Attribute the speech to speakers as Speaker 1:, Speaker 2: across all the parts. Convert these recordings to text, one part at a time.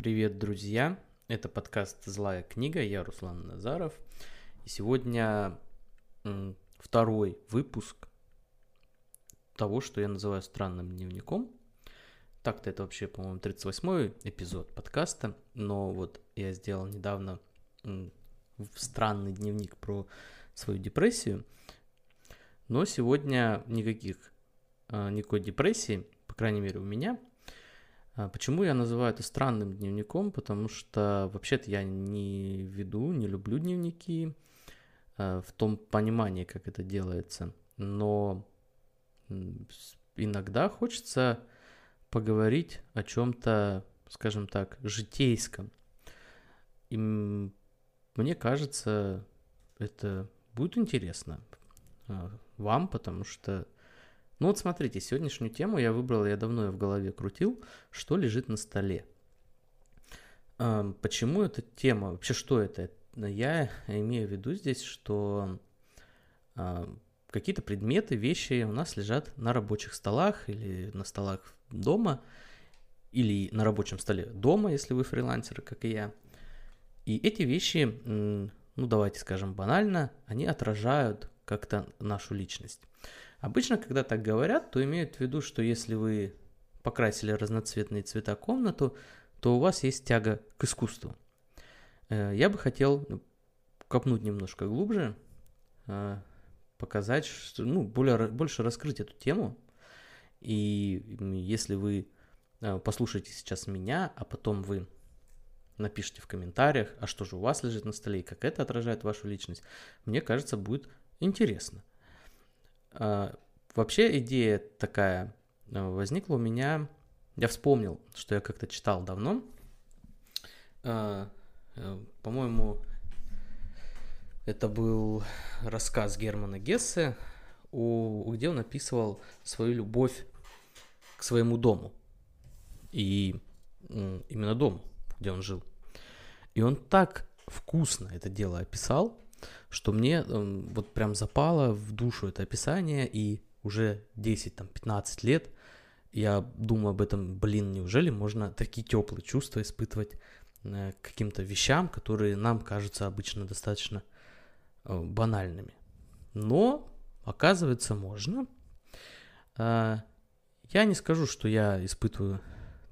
Speaker 1: Привет, друзья! Это подкаст «Злая книга», я Руслан Назаров. И сегодня второй выпуск того, что я называю странным дневником. Так-то это вообще, по-моему, 38-й эпизод подкаста, но вот я сделал недавно странный дневник про свою депрессию, но сегодня никаких, а, никакой депрессии, по крайней мере у меня – почему я называю это странным дневником? Потому что вообще-то я не веду, не люблю дневники а, в том понимании, как это делается. Но иногда хочется поговорить о чем-то, скажем так, житейском. И мне кажется, это будет интересно а, вам, потому что ну вот смотрите, сегодняшнюю тему я выбрал, я давно ее в голове крутил, что лежит на столе. Почему эта тема, вообще что это? Я имею в виду здесь, что какие-то предметы, вещи у нас лежат на рабочих столах или на столах дома, или на рабочем столе дома, если вы фрилансеры, как и я. И эти вещи, ну давайте скажем банально, они отражают как-то нашу личность. Обычно, когда так говорят, то имеют в виду, что если вы покрасили разноцветные цвета комнату, то у вас есть тяга к искусству. Э, я бы хотел копнуть немножко глубже, э, показать, что, ну, более, больше раскрыть эту тему. И если вы э, послушаете сейчас меня, а потом вы напишите в комментариях, а что же у вас лежит на столе и как это отражает вашу личность, мне кажется, будет интересно. А, вообще идея такая а, возникла у меня. Я вспомнил, что я как-то читал давно. А, э, по-моему, это был рассказ Германа Гессе, где он описывал свою любовь к своему дому. И именно дому, где он жил. И он так вкусно это дело описал, что мне э, вот прям запало в душу это описание, и уже 10-15 лет я думаю об этом, блин, неужели можно такие теплые чувства испытывать э, к каким-то вещам, которые нам кажутся обычно достаточно э, банальными. Но, оказывается, можно. Э, я не скажу, что я испытываю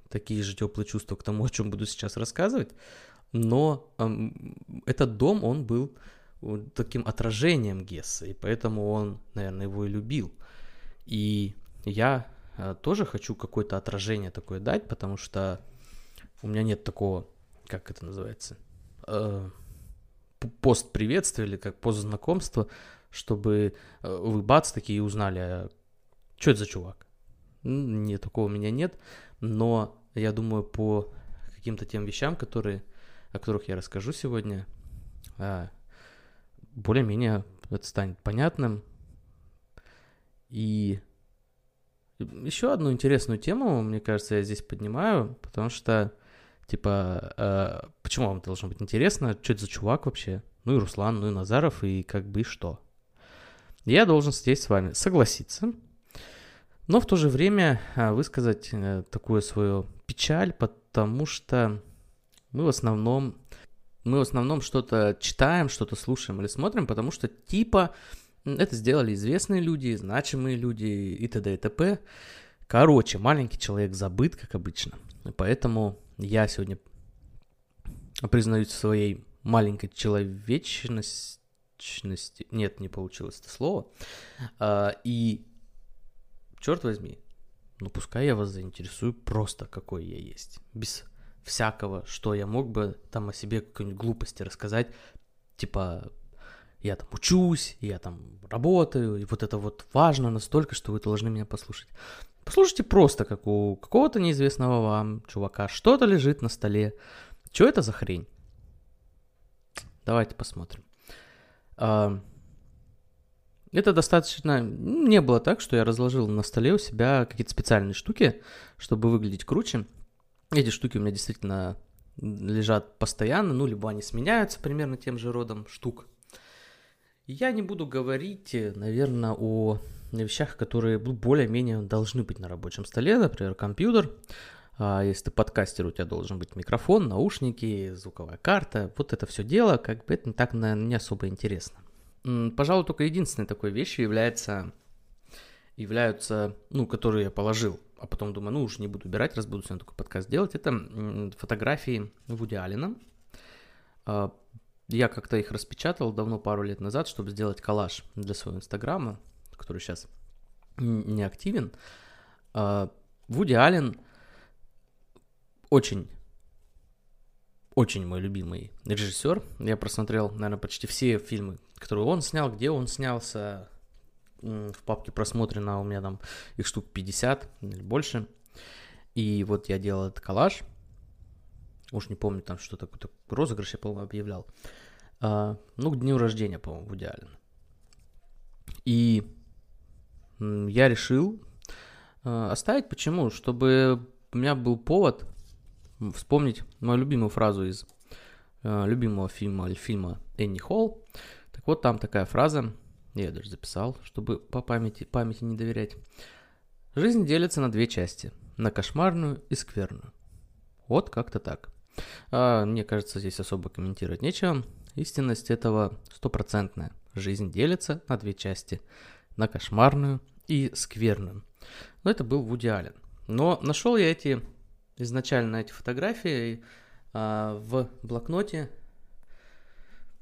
Speaker 1: такие же теплые чувства к тому, о чем буду сейчас рассказывать, но э, этот дом, он был таким отражением Гесса, и поэтому он, наверное, его и любил. И я э, тоже хочу какое-то отражение такое дать, потому что у меня нет такого, как это называется, э, пост приветствия или как пост знакомства, чтобы э, вы бац такие узнали, а что это за чувак. Нет, такого у меня нет, но я думаю, по каким-то тем вещам, которые, о которых я расскажу сегодня, а, более-менее это станет понятным. И еще одну интересную тему, мне кажется, я здесь поднимаю, потому что, типа, э, почему вам должно быть интересно, что это за чувак вообще? Ну и Руслан, ну и Назаров, и как бы и что? Я должен здесь с вами согласиться, но в то же время э, высказать э, такую свою печаль, потому что мы в основном мы в основном что-то читаем, что-то слушаем или смотрим, потому что типа это сделали известные люди, значимые люди и т.д. и т.п. Короче, маленький человек забыт, как обычно. И поэтому я сегодня признаюсь в своей маленькой человечности. Нет, не получилось это слово. А, и, черт возьми, ну пускай я вас заинтересую просто, какой я есть. Без всякого, что я мог бы там о себе какой-нибудь глупости рассказать, типа я там учусь, я там работаю, и вот это вот важно настолько, что вы должны меня послушать. Послушайте просто, как у какого-то неизвестного вам чувака что-то лежит на столе. Что это за хрень? Давайте посмотрим. А, это достаточно... Не было так, что я разложил на столе у себя какие-то специальные штуки, чтобы выглядеть круче. Эти штуки у меня действительно лежат постоянно, ну, либо они сменяются примерно тем же родом штук. Я не буду говорить, наверное, о вещах, которые более-менее должны быть на рабочем столе, например, компьютер. А если ты подкастер, у тебя должен быть микрофон, наушники, звуковая карта. Вот это все дело, как бы это так, наверное, не особо интересно. Пожалуй, только единственной такой вещью является, являются, ну, которые я положил, а потом думаю, ну, уж не буду убирать, раз буду сегодня такой подкаст делать, это фотографии Вуди Алина. А, я как-то их распечатал давно, пару лет назад, чтобы сделать коллаж для своего инстаграма, который сейчас не активен. А, Вуди Аллен очень, очень мой любимый режиссер. Я просмотрел, наверное, почти все фильмы, которые он снял, где он снялся. В папке просмотрено у меня там их штук 50 или больше. И вот я делал этот коллаж. Уж не помню, там что такое, розыгрыш я, по-моему, объявлял. А, ну, к дню рождения, по-моему, в идеале. И я решил а, оставить. Почему? Чтобы у меня был повод вспомнить мою любимую фразу из э, любимого фильма фильма Энни Холл. Так вот, там такая фраза, я даже записал, чтобы по памяти, памяти не доверять. Жизнь делится на две части, на кошмарную и скверную. Вот как-то так. А, мне кажется, здесь особо комментировать нечего. Истинность этого стопроцентная. Жизнь делится на две части, на кошмарную и скверную. Но это был Вуди Аллен. Но нашел я эти изначально эти фотографии а, в блокноте.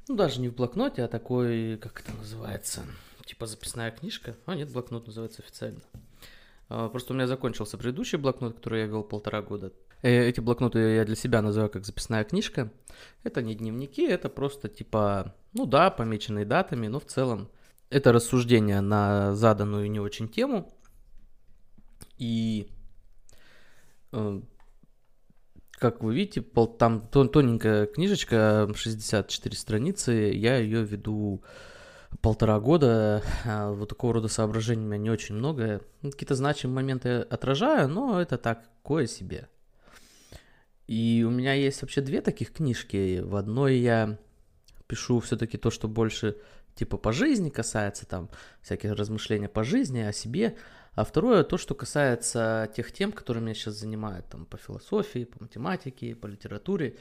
Speaker 1: Ну, даже не в блокноте, а такой, как это называется, типа записная книжка. А, нет, блокнот называется официально. А, просто у меня закончился предыдущий блокнот, который я вел полтора года. Э, эти блокноты я для себя называю как записная книжка. Это не дневники, это просто типа, ну да, помеченные датами, но в целом это рассуждение на заданную не очень тему. И э, как вы видите, пол, там тоненькая книжечка, 64 страницы, я ее веду полтора года, а вот такого рода соображений у меня не очень много. Какие-то значимые моменты отражаю, но это такое себе. И у меня есть вообще две таких книжки. В одной я пишу все-таки то, что больше типа по жизни касается, там всякие размышления по жизни, о себе, а второе, то, что касается тех тем, которые меня сейчас занимают, там, по философии, по математике, по литературе.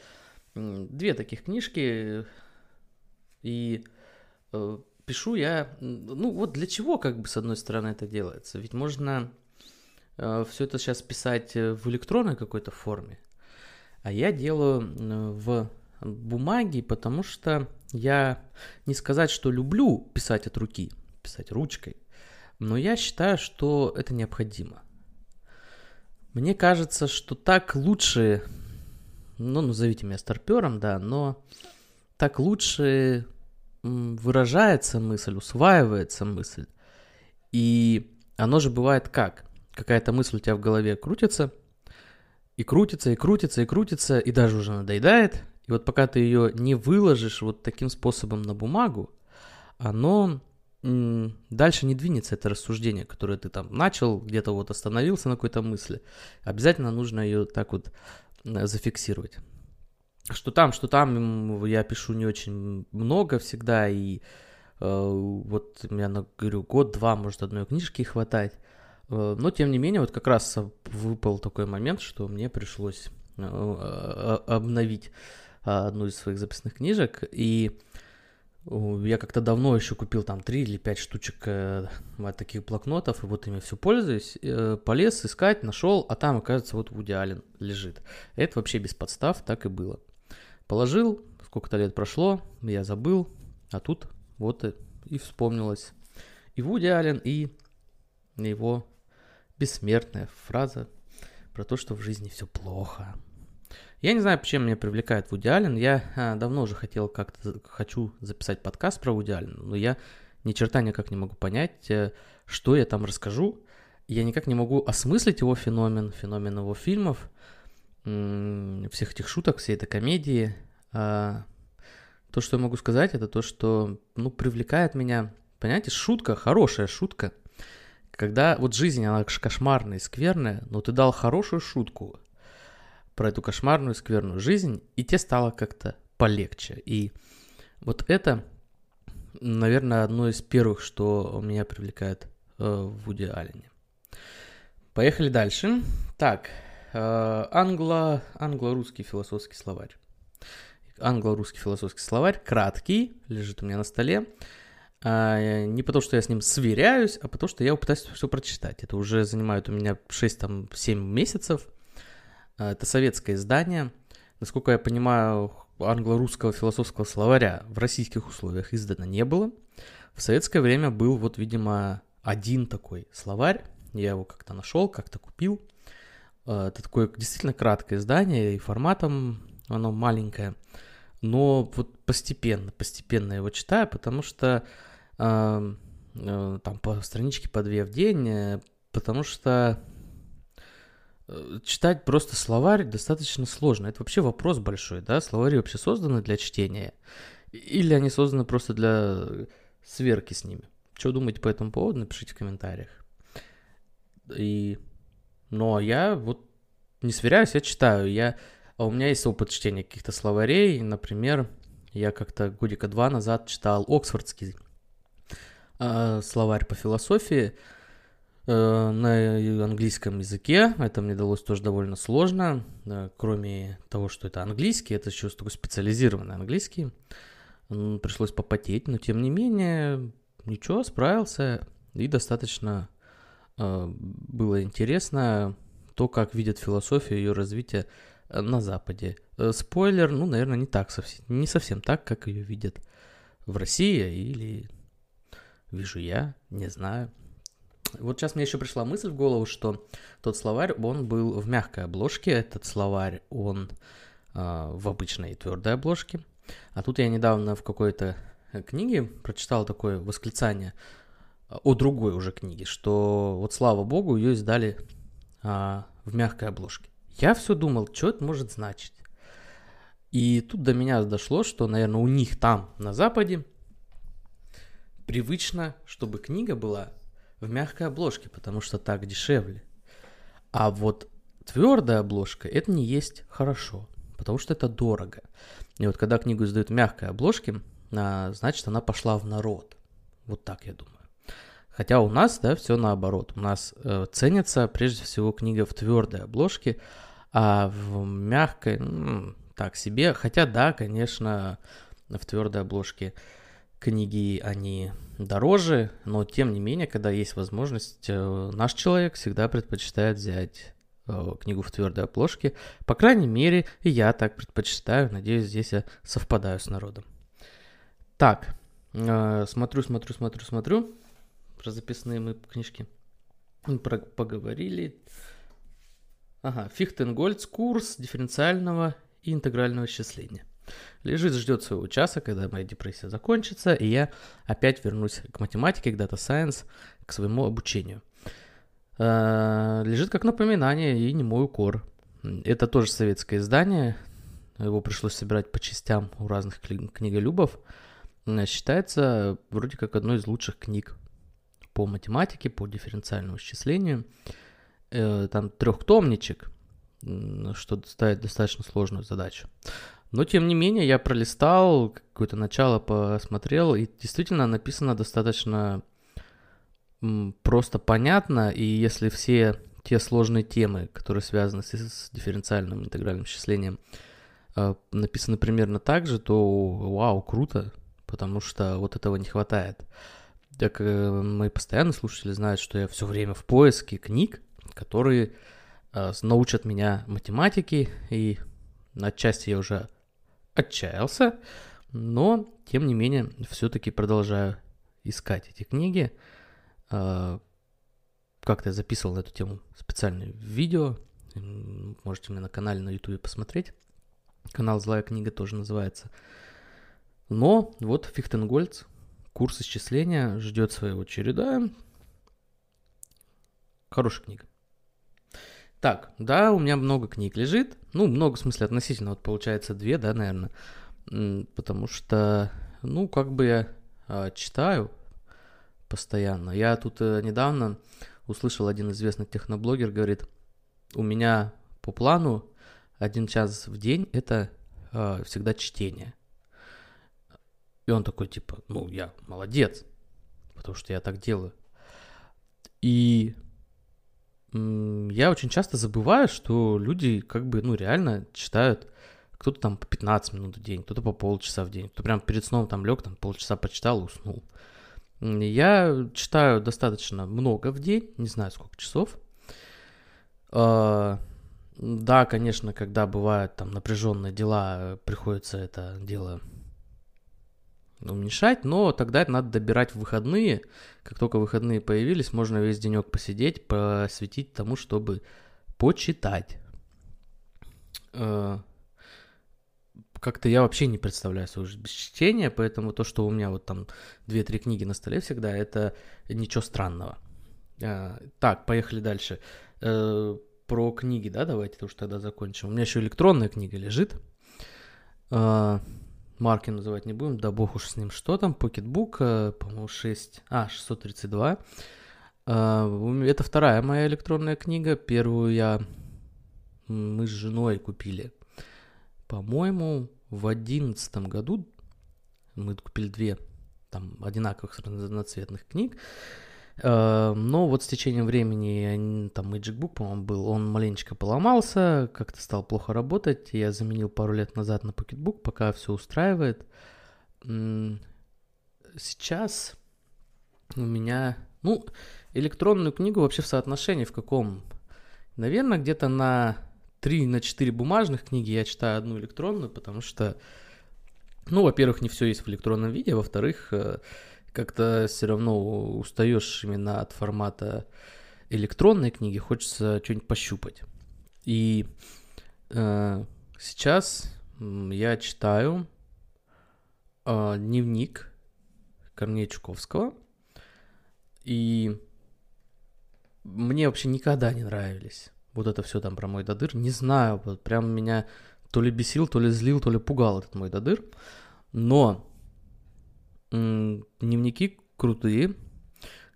Speaker 1: Две таких книжки, и э, пишу я, ну вот для чего, как бы, с одной стороны, это делается? Ведь можно э, все это сейчас писать в электронной какой-то форме, а я делаю в бумаге, потому что я не сказать, что люблю писать от руки, писать ручкой, но я считаю, что это необходимо. Мне кажется, что так лучше, ну, назовите меня старпером, да, но так лучше выражается мысль, усваивается мысль. И оно же бывает как? Какая-то мысль у тебя в голове крутится, и крутится, и крутится, и крутится, и даже уже надоедает. И вот пока ты ее не выложишь вот таким способом на бумагу, оно дальше не двинется это рассуждение, которое ты там начал, где-то вот остановился на какой-то мысли. Обязательно нужно ее так вот зафиксировать. Что там, что там, я пишу не очень много всегда, и э, вот я говорю, год-два, может, одной книжки хватать. Э, но, тем не менее, вот как раз выпал такой момент, что мне пришлось э, обновить одну из своих записных книжек, и я как-то давно еще купил там 3 или 5 штучек э, таких блокнотов, и вот ими все пользуюсь. Э, полез искать, нашел, а там, оказывается, вот Вуди Аллен лежит. Это вообще без подстав, так и было. Положил, сколько-то лет прошло, я забыл, а тут вот и, и вспомнилось. И Вуди Аллен, и его бессмертная фраза про то, что в жизни все плохо. Я не знаю, почему меня привлекает Вуди Аллен. Я а, давно уже хотел как-то, хочу записать подкаст про Вуди Аллена, но я ни черта никак не могу понять, э, что я там расскажу. Я никак не могу осмыслить его феномен, феномен его фильмов, всех этих шуток, всей этой комедии. А, то, что я могу сказать, это то, что, ну, привлекает меня, понимаете, шутка, хорошая шутка, когда вот жизнь, она кошмарная и скверная, но ты дал хорошую шутку, про эту кошмарную, скверную жизнь, и тебе стало как-то полегче. И вот это, наверное, одно из первых, что меня привлекает э, в Вуди Аллене. Поехали дальше. Так, э, англо, англо-русский философский словарь. Англо-русский философский словарь, краткий, лежит у меня на столе. А, не потому, что я с ним сверяюсь, а потому, что я пытаюсь все прочитать. Это уже занимает у меня 6-7 месяцев. А, это советское издание. Насколько я понимаю, англо-русского философского словаря в российских условиях издано не было. В советское время был вот, видимо, один такой словарь. Я его как-то нашел, как-то купил. А, это такое действительно краткое издание, и форматом оно маленькое. Но вот постепенно, постепенно его читаю, потому что э, э, там по страничке по две в день, э, потому что читать просто словарь достаточно сложно. Это вообще вопрос большой, да? Словари вообще созданы для чтения? Или они созданы просто для сверки с ними? Что думаете по этому поводу, напишите в комментариях. И... Но я вот не сверяюсь, я читаю. Я а у меня есть опыт чтения каких-то словарей. Например, я как-то годика два назад читал Оксфордский э, словарь по философии э, на английском языке. Это мне далось тоже довольно сложно. Э, кроме того, что это английский, это еще такой специализированный английский. Пришлось попотеть, но тем не менее, ничего, справился. И достаточно э, было интересно то, как видят философию, ее развитие Э, на Западе. Э, спойлер, ну, наверное, не так совсем, не совсем так, как ее видят в России или вижу я, не знаю. Вот сейчас мне еще пришла мысль в голову, что тот словарь, он был в мягкой обложке, этот словарь, он э, в обычной твердой обложке. А тут я недавно в какой-то книге прочитал такое восклицание о другой уже книге, что вот слава богу, ее издали э, в мягкой обложке. Я все думал, что это может значить. И тут до меня дошло, что, наверное, у них там, на Западе, привычно, чтобы книга была в мягкой обложке, потому что так дешевле. А вот твердая обложка это не есть хорошо, потому что это дорого. И вот когда книгу издают в мягкой обложке, а, значит она пошла в народ. Вот так я думаю. Хотя у нас, да, все наоборот. У нас э, ценится прежде всего книга в твердой обложке, а в мягкой, ну, так себе. Хотя, да, конечно, в твердой обложке книги, они дороже, но тем не менее, когда есть возможность, э, наш человек всегда предпочитает взять э, книгу в твердой обложке. По крайней мере, я так предпочитаю. Надеюсь, здесь я совпадаю с народом. Так, э, смотрю, смотрю, смотрю, смотрю. Про записные мы книжки про, поговорили. Ага, Фихтенгольц курс дифференциального и интегрального исчисления. Лежит, ждет своего часа, когда моя депрессия закончится, и я опять вернусь к математике, к Data Science, к своему обучению. А, лежит как напоминание и не мой укор. Это тоже советское издание, его пришлось собирать по частям у разных книголюбов. Считается вроде как одной из лучших книг по математике, по дифференциальному исчислению э, там трехтомничек, что ставит достаточно сложную задачу. Но, тем не менее, я пролистал, какое-то начало посмотрел, и действительно написано достаточно просто понятно, и если все те сложные темы, которые связаны с, с дифференциальным интегральным исчислением, э, написаны примерно так же, то вау, круто, потому что вот этого не хватает. Так э, мои постоянные слушатели знают, что я все время в поиске книг, которые э, научат меня математике, и отчасти я уже отчаялся, но, тем не менее, все-таки продолжаю искать эти книги. Э, как-то я записывал на эту тему специальное видео, можете мне на канале на YouTube посмотреть. Канал «Злая книга» тоже называется. Но вот Фихтенгольц, курс исчисления, ждет своего череда. Хорошая книга. Так, да, у меня много книг лежит. Ну, много в смысле относительно. Вот получается две, да, наверное. Потому что, ну, как бы я э, читаю постоянно. Я тут э, недавно услышал один известный техноблогер, говорит, у меня по плану один час в день это э, всегда чтение. И он такой, типа, ну, я молодец, потому что я так делаю. И я очень часто забываю, что люди как бы, ну, реально читают кто-то там по 15 минут в день, кто-то по полчаса в день, кто прям перед сном там лег, там полчаса почитал и уснул. Я читаю достаточно много в день, не знаю сколько часов. А, да, конечно, когда бывают там напряженные дела, приходится это дело уменьшать, но тогда надо добирать в выходные. Как только выходные появились, можно весь денек посидеть, посвятить тому, чтобы почитать. А, как-то я вообще не представляю свою жизнь без чтения, поэтому то, что у меня вот там 2-3 книги на столе всегда, это ничего странного. А, так, поехали дальше. Э, про книги, да, давайте уж тогда закончим. У меня еще электронная книга лежит. Марки называть не будем, да бог уж с ним. Что там? Pocketbook, э, по-моему, 6, а, 632. А, это вторая моя электронная книга. Первую я мы с женой купили. По-моему, в одиннадцатом году мы купили две там одинаковых разноцветных книг. Э, но вот с течением времени, там Magic Book, по-моему, был, он маленечко поломался, как-то стал плохо работать. Я заменил пару лет назад на Pocketbook, пока все устраивает. Сейчас у меня, ну, электронную книгу вообще в соотношении в каком? Наверное, где-то на 3 на 4 бумажных книги я читаю одну электронную, потому что, ну, во-первых, не все есть в электронном виде, во-вторых, э, как-то все равно устаешь именно от формата электронной книги, хочется что-нибудь пощупать. И э, сейчас я читаю э, дневник Корнея Чуковского, и мне вообще никогда не нравились вот это все там про мой додыр, не знаю, вот прям меня то ли бесил, то ли злил, то ли пугал этот мой додыр, но дневники крутые,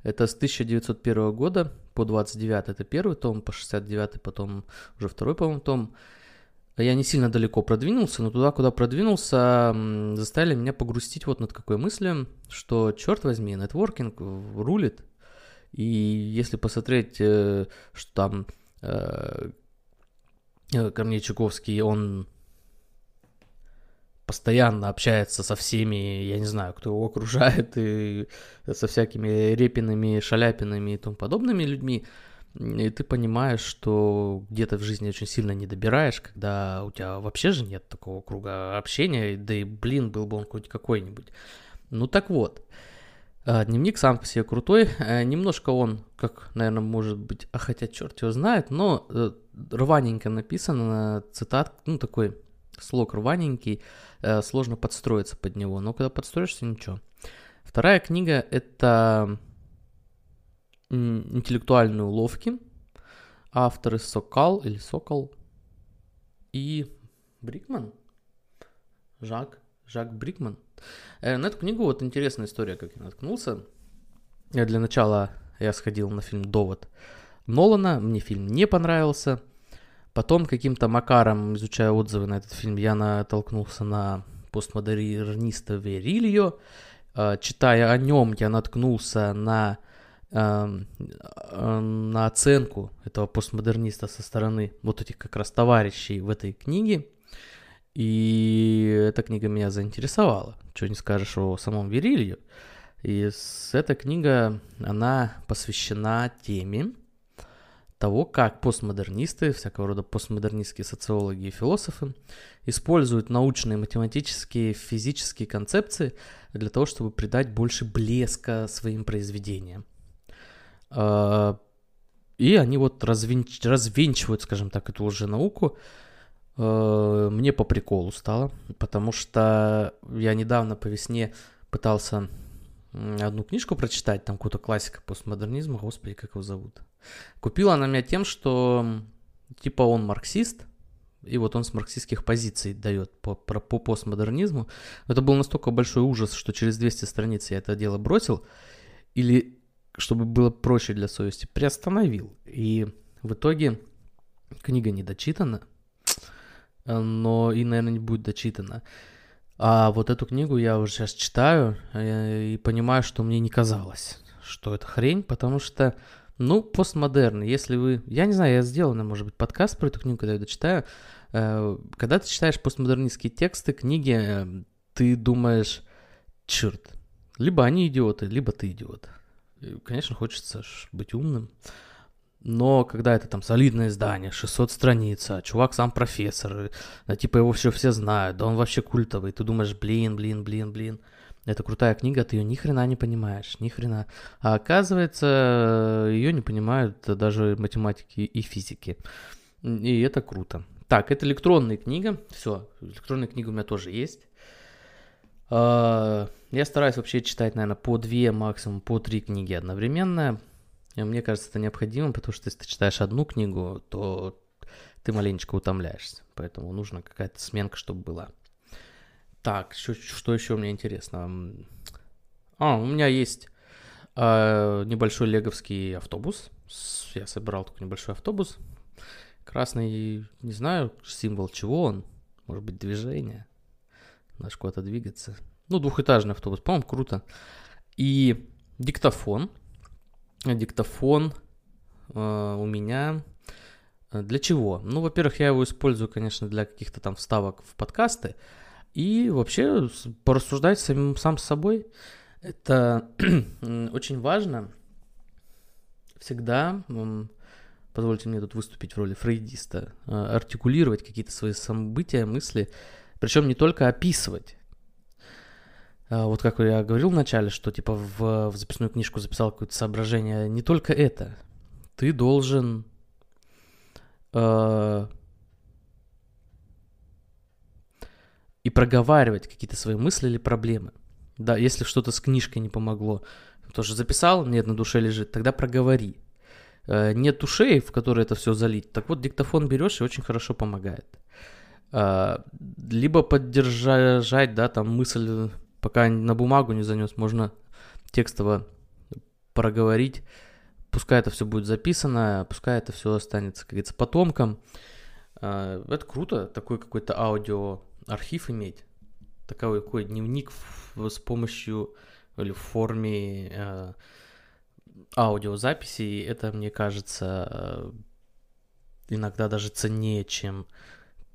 Speaker 1: это с 1901 года по 29 это первый том, по 69 потом уже второй, по-моему, том. Я не сильно далеко продвинулся, но туда, куда продвинулся, заставили меня погрустить вот над какой мыслью, что, черт возьми, нетворкинг рулит. И если посмотреть, э, что там Э, Корней Чуковский, он постоянно общается со всеми, я не знаю, кто его окружает, и со всякими Репинами, Шаляпинами и тому подобными людьми, и ты понимаешь, что где-то в жизни очень сильно не добираешь, когда у тебя вообще же нет такого круга общения, да и, блин, был бы он хоть какой-нибудь. Ну так вот, а, дневник сам по себе крутой. Э, немножко он, как, наверное, может быть, а хотя черт его знает, но э, рваненько написано, цитат, ну такой слог рваненький, э, сложно подстроиться под него, но когда подстроишься, ничего. Вторая книга — это «Интеллектуальные уловки». Авторы Сокал или Сокол и Брикман. Жак, Жак Брикман — Э, на эту книгу вот интересная история, как я наткнулся. Я для начала я сходил на фильм «Довод» Нолана, мне фильм не понравился. Потом каким-то макаром, изучая отзывы на этот фильм, я натолкнулся на постмодерниста Верильо. Э, читая о нем, я наткнулся на, эм, э, на оценку этого постмодерниста со стороны вот этих как раз товарищей в этой книге. И эта книга меня заинтересовала. Что не скажешь о самом Верилью. И эта книга, она посвящена теме того, как постмодернисты, всякого рода постмодернистские социологи и философы используют научные, математические, физические концепции для того, чтобы придать больше блеска своим произведениям. А, и они вот развенч... развенчивают, скажем так, эту уже науку Э, мне по приколу стало, потому что я недавно по весне пытался одну книжку прочитать, там какую-то классика постмодернизма, господи, как его зовут. Купила она меня тем, что типа он марксист, и вот он с марксистских позиций дает по, по, по постмодернизму. Это был настолько большой ужас, что через 200 страниц я это дело бросил, или, чтобы было проще для совести, приостановил. И в итоге книга не дочитана, Э, но и, наверное, не будет дочитано. А вот эту книгу я уже сейчас читаю э, и понимаю, что мне не казалось, что это хрень, потому что Ну, постмодерн, если вы... Я не знаю, я сделал, может быть, подкаст про эту книгу, когда я дочитаю. Э, когда ты читаешь постмодернистские тексты, книги, э, ты думаешь, черт, либо они идиоты, либо ты идиот. И, конечно, хочется быть умным. Но когда это там солидное издание, 600 страниц, а чувак сам профессор, да, типа его все все знают, да он вообще культовый, ты думаешь, блин, блин, блин, блин, это крутая книга, ты ее ни хрена не понимаешь, ни хрена. А оказывается, ее не понимают даже математики и физики. И это круто. Так, это электронная книга. Все, электронная книга у меня тоже есть. А, я стараюсь вообще читать, наверное, по две, максимум по три книги одновременно. Мне кажется, это необходимо, потому что если ты читаешь одну книгу, то ты маленечко утомляешься. Поэтому нужна какая-то сменка, чтобы была. Так, что, что еще меня интересно? А, у меня есть э, небольшой леговский автобус. Я собирал такой небольшой автобус. Красный, не знаю, символ чего он. Может быть, движение. Надо куда-то двигаться. Ну, двухэтажный автобус, по-моему, круто. И диктофон. Диктофон э, у меня для чего? Ну, во-первых, я его использую, конечно, для каких-то там вставок в подкасты. И вообще порассуждать самим, сам с собой. Это очень важно. Всегда, позвольте мне тут выступить в роли фрейдиста, а, артикулировать какие-то свои события, мысли, причем не только описывать. А, вот как я говорил вначале, что типа в, в записную книжку записал какое-то соображение, не только это. Ты должен э, и проговаривать какие-то свои мысли или проблемы. Да, если что-то с книжкой не помогло, тоже записал, нет, на душе лежит, тогда проговори. Э, нет ушей, в которые это все залить, так вот диктофон берешь и очень хорошо помогает. Э, либо поддержать, да, там мысль, пока на бумагу не занес, можно текстово проговорить, пускай это все будет записано, пускай это все останется, как говорится, потомкам. Э, это круто, такой какой-то аудио архив иметь, такой, такой дневник с помощью или в форме э, аудиозаписи, это, мне кажется, э, иногда даже ценнее, чем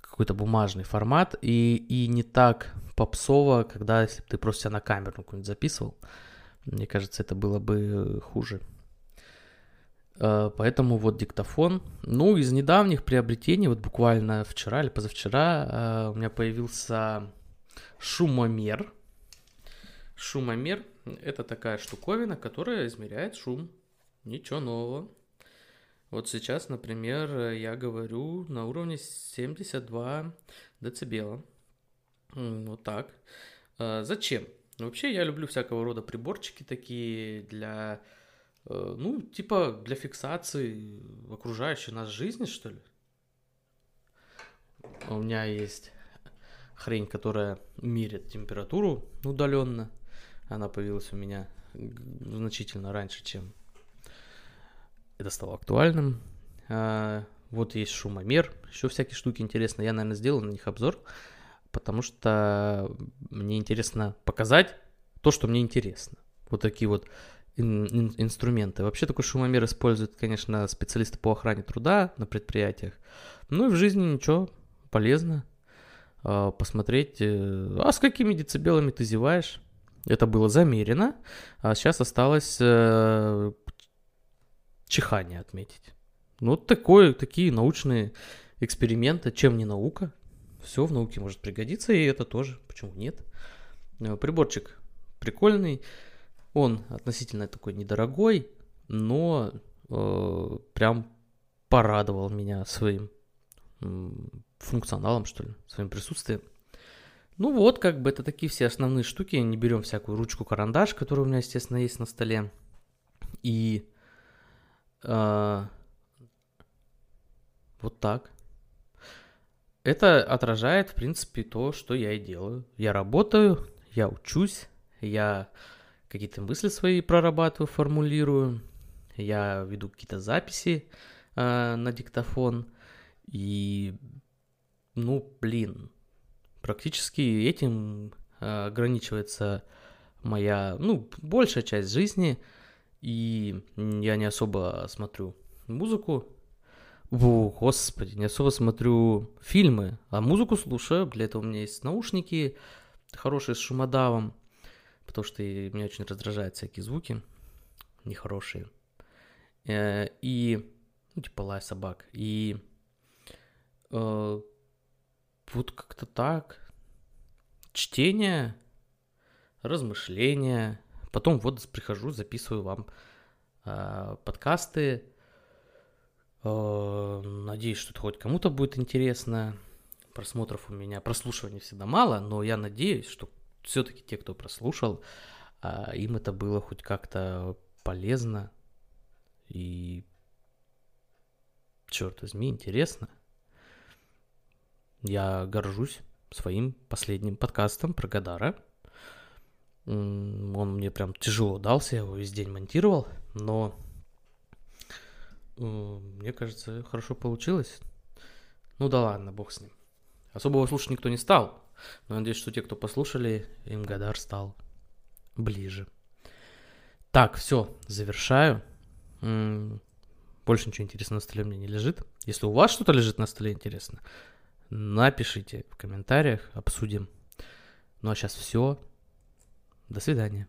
Speaker 1: какой-то бумажный формат, и, и не так попсово, когда если бы ты просто себя на камеру какую-нибудь записывал, мне кажется, это было бы хуже. Э, поэтому вот диктофон. Ну, из недавних приобретений, вот буквально вчера или позавчера э, у меня появился шумомер. Шумомер – это такая штуковина, которая измеряет шум. Ничего нового. Вот сейчас, например, я говорю на уровне 72 децибела. Вот так. Э, зачем? Вообще я люблю всякого рода приборчики такие для ну, типа для фиксации окружающей нас жизни, что ли. У меня есть хрень, которая меряет температуру удаленно. Она появилась у меня значительно раньше, чем это стало актуальным. А, вот есть шумомер, еще всякие штуки интересные. Я, наверное, сделаю на них обзор, потому что мне интересно показать то, что мне интересно. Вот такие вот ин- инструменты. Вообще такой шумомер используют, конечно, специалисты по охране труда на предприятиях. Ну и в жизни ничего, полезно э, посмотреть, э, а с какими децибелами ты зеваешь. Это было замерено, а сейчас осталось э, чихание отметить. Ну, такое, такие научные эксперименты, чем не наука. Все в науке может пригодиться, и это тоже, почему нет. Э, приборчик прикольный. Он относительно такой недорогой, но э, прям порадовал меня своим э, функционалом, что ли, своим присутствием. Ну вот, как бы это такие все основные штуки. Не берем всякую ручку-карандаш, которая у меня, естественно, есть на столе. И э, вот так. Это отражает, в принципе, то, что я и делаю. Я работаю, я учусь, я какие-то мысли свои прорабатываю, формулирую, я веду какие-то записи э, на диктофон, и, ну, блин, практически этим э, ограничивается моя, ну, большая часть жизни, И я не особо смотрю музыку. О, господи, не особо смотрю фильмы, а музыку слушаю. Для этого у меня есть наушники хорошие с шумодавом, потому что меня очень раздражают всякие звуки нехорошие. Э, и, ну, типа лай собак. И э, вот как-то так. Чтение, размышления. Потом вот прихожу, записываю вам э, подкасты. Э, надеюсь, что это хоть кому-то будет интересно. Просмотров у меня, прослушиваний всегда мало, но я надеюсь, что все-таки те, кто прослушал, э, им это было хоть как-то полезно и, черт возьми, интересно. Я горжусь своим последним подкастом про Гадара. Он мне прям тяжело дался, я его весь день монтировал, но мне кажется, хорошо получилось. Ну да ладно, бог с ним. Особо его слушать никто не стал, но надеюсь, что те, кто послушали, им Гадар стал ближе. Так, все, завершаю. Больше ничего интересного на столе у меня не лежит. Если у вас что-то лежит на столе интересно, напишите в комментариях, обсудим. Ну а сейчас все. До свидания.